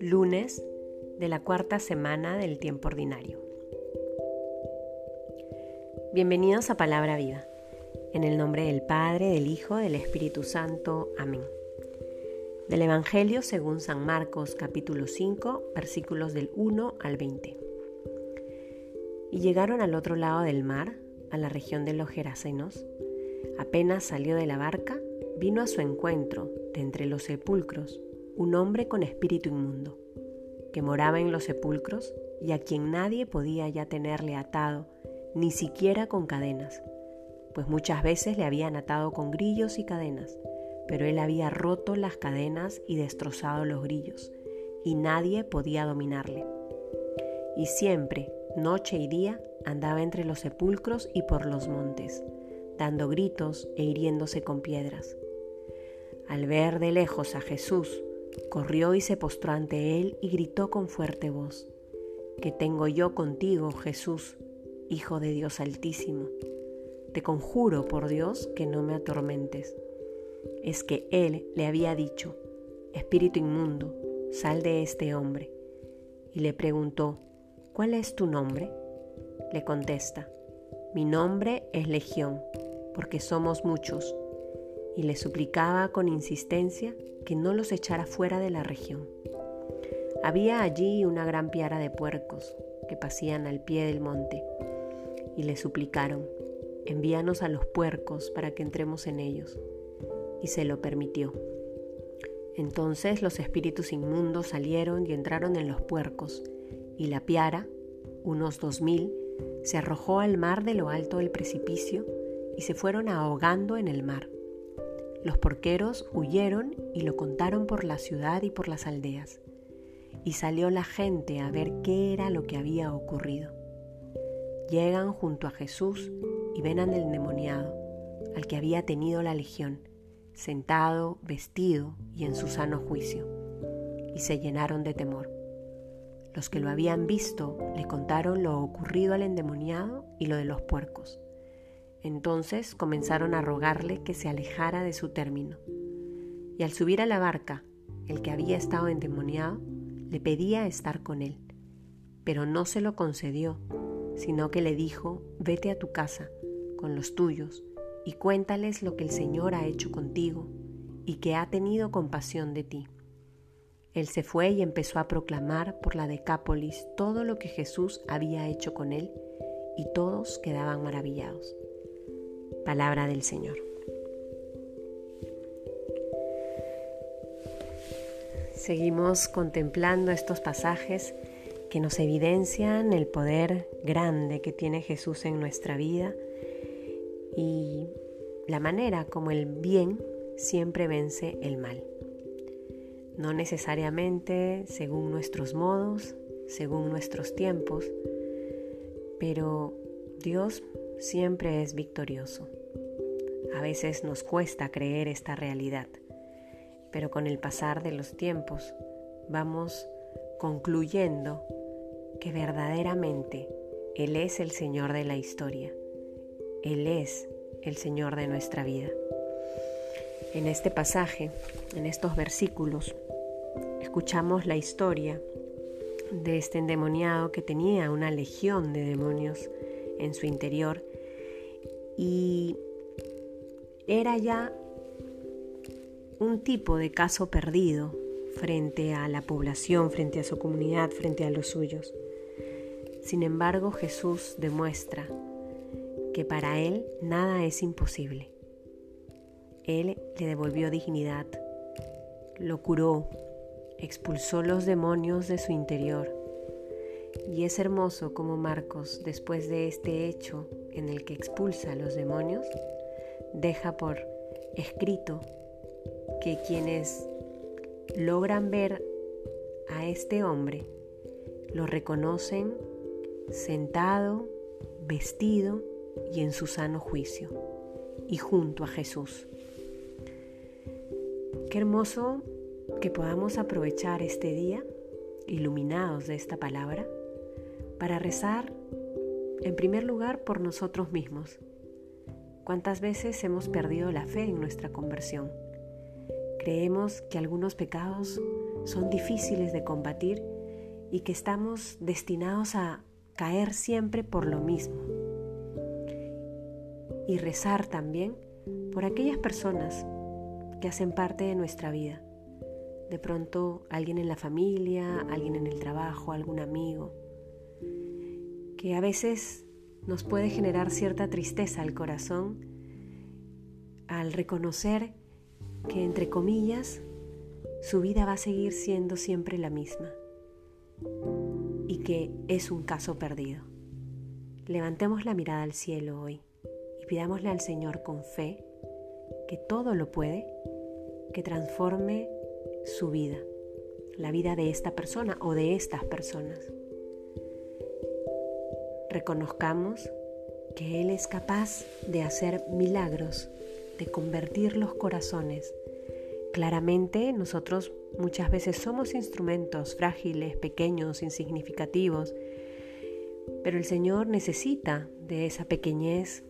Lunes de la cuarta semana del tiempo ordinario. Bienvenidos a Palabra Viva. En el nombre del Padre, del Hijo, del Espíritu Santo. Amén. Del Evangelio según San Marcos capítulo 5 versículos del 1 al 20. Y llegaron al otro lado del mar, a la región de los Gerasenos. Apenas salió de la barca, vino a su encuentro, de entre los sepulcros, un hombre con espíritu inmundo, que moraba en los sepulcros y a quien nadie podía ya tenerle atado, ni siquiera con cadenas, pues muchas veces le habían atado con grillos y cadenas, pero él había roto las cadenas y destrozado los grillos, y nadie podía dominarle. Y siempre, noche y día, andaba entre los sepulcros y por los montes, dando gritos e hiriéndose con piedras. Al ver de lejos a Jesús, corrió y se postró ante él y gritó con fuerte voz, ¿Qué tengo yo contigo, Jesús, Hijo de Dios Altísimo? Te conjuro por Dios que no me atormentes. Es que él le había dicho, Espíritu inmundo, sal de este hombre. Y le preguntó, ¿cuál es tu nombre? Le contesta, mi nombre es Legión, porque somos muchos. Y le suplicaba con insistencia que no los echara fuera de la región. Había allí una gran piara de puercos que pasían al pie del monte, y le suplicaron, envíanos a los puercos para que entremos en ellos. Y se lo permitió. Entonces los espíritus inmundos salieron y entraron en los puercos, y la piara, unos dos mil, se arrojó al mar de lo alto del precipicio y se fueron ahogando en el mar. Los porqueros huyeron y lo contaron por la ciudad y por las aldeas. Y salió la gente a ver qué era lo que había ocurrido. Llegan junto a Jesús y ven al endemoniado, al que había tenido la legión, sentado, vestido y en su sano juicio, y se llenaron de temor. Los que lo habían visto le contaron lo ocurrido al endemoniado y lo de los puercos. Entonces comenzaron a rogarle que se alejara de su término. Y al subir a la barca, el que había estado endemoniado le pedía estar con él, pero no se lo concedió, sino que le dijo, vete a tu casa con los tuyos y cuéntales lo que el Señor ha hecho contigo y que ha tenido compasión de ti. Él se fue y empezó a proclamar por la Decápolis todo lo que Jesús había hecho con él, y todos quedaban maravillados. Palabra del Señor. Seguimos contemplando estos pasajes que nos evidencian el poder grande que tiene Jesús en nuestra vida y la manera como el bien siempre vence el mal. No necesariamente según nuestros modos, según nuestros tiempos, pero Dios siempre es victorioso. A veces nos cuesta creer esta realidad, pero con el pasar de los tiempos vamos concluyendo que verdaderamente Él es el Señor de la historia. Él es el Señor de nuestra vida. En este pasaje, en estos versículos, escuchamos la historia de este endemoniado que tenía una legión de demonios en su interior y era ya un tipo de caso perdido frente a la población, frente a su comunidad, frente a los suyos. Sin embargo, Jesús demuestra que para Él nada es imposible. Él le devolvió dignidad, lo curó, expulsó los demonios de su interior. Y es hermoso como Marcos, después de este hecho en el que expulsa a los demonios, deja por escrito que quienes logran ver a este hombre lo reconocen sentado, vestido y en su sano juicio, y junto a Jesús. Qué hermoso que podamos aprovechar este día, iluminados de esta palabra, para rezar en primer lugar por nosotros mismos, ¿Cuántas veces hemos perdido la fe en nuestra conversión? Creemos que algunos pecados son difíciles de combatir y que estamos destinados a caer siempre por lo mismo. Y rezar también por aquellas personas que hacen parte de nuestra vida. De pronto alguien en la familia, alguien en el trabajo, algún amigo, que a veces nos puede generar cierta tristeza al corazón al reconocer que, entre comillas, su vida va a seguir siendo siempre la misma y que es un caso perdido. Levantemos la mirada al cielo hoy y pidámosle al Señor con fe que todo lo puede, que transforme su vida, la vida de esta persona o de estas personas. Reconozcamos que Él es capaz de hacer milagros, de convertir los corazones. Claramente nosotros muchas veces somos instrumentos frágiles, pequeños, insignificativos, pero el Señor necesita de esa pequeñez,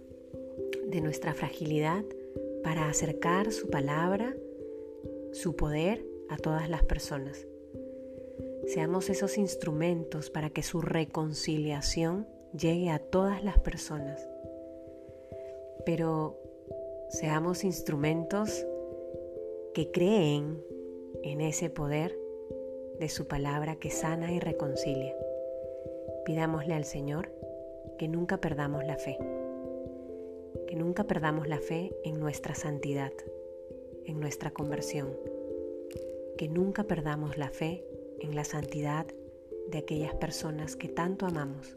de nuestra fragilidad, para acercar su palabra, su poder a todas las personas. Seamos esos instrumentos para que su reconciliación llegue a todas las personas. Pero seamos instrumentos que creen en ese poder de su palabra que sana y reconcilia. Pidámosle al Señor que nunca perdamos la fe que nunca perdamos la fe en nuestra santidad, en nuestra conversión, que nunca perdamos la fe en la santidad de aquellas personas que tanto amamos.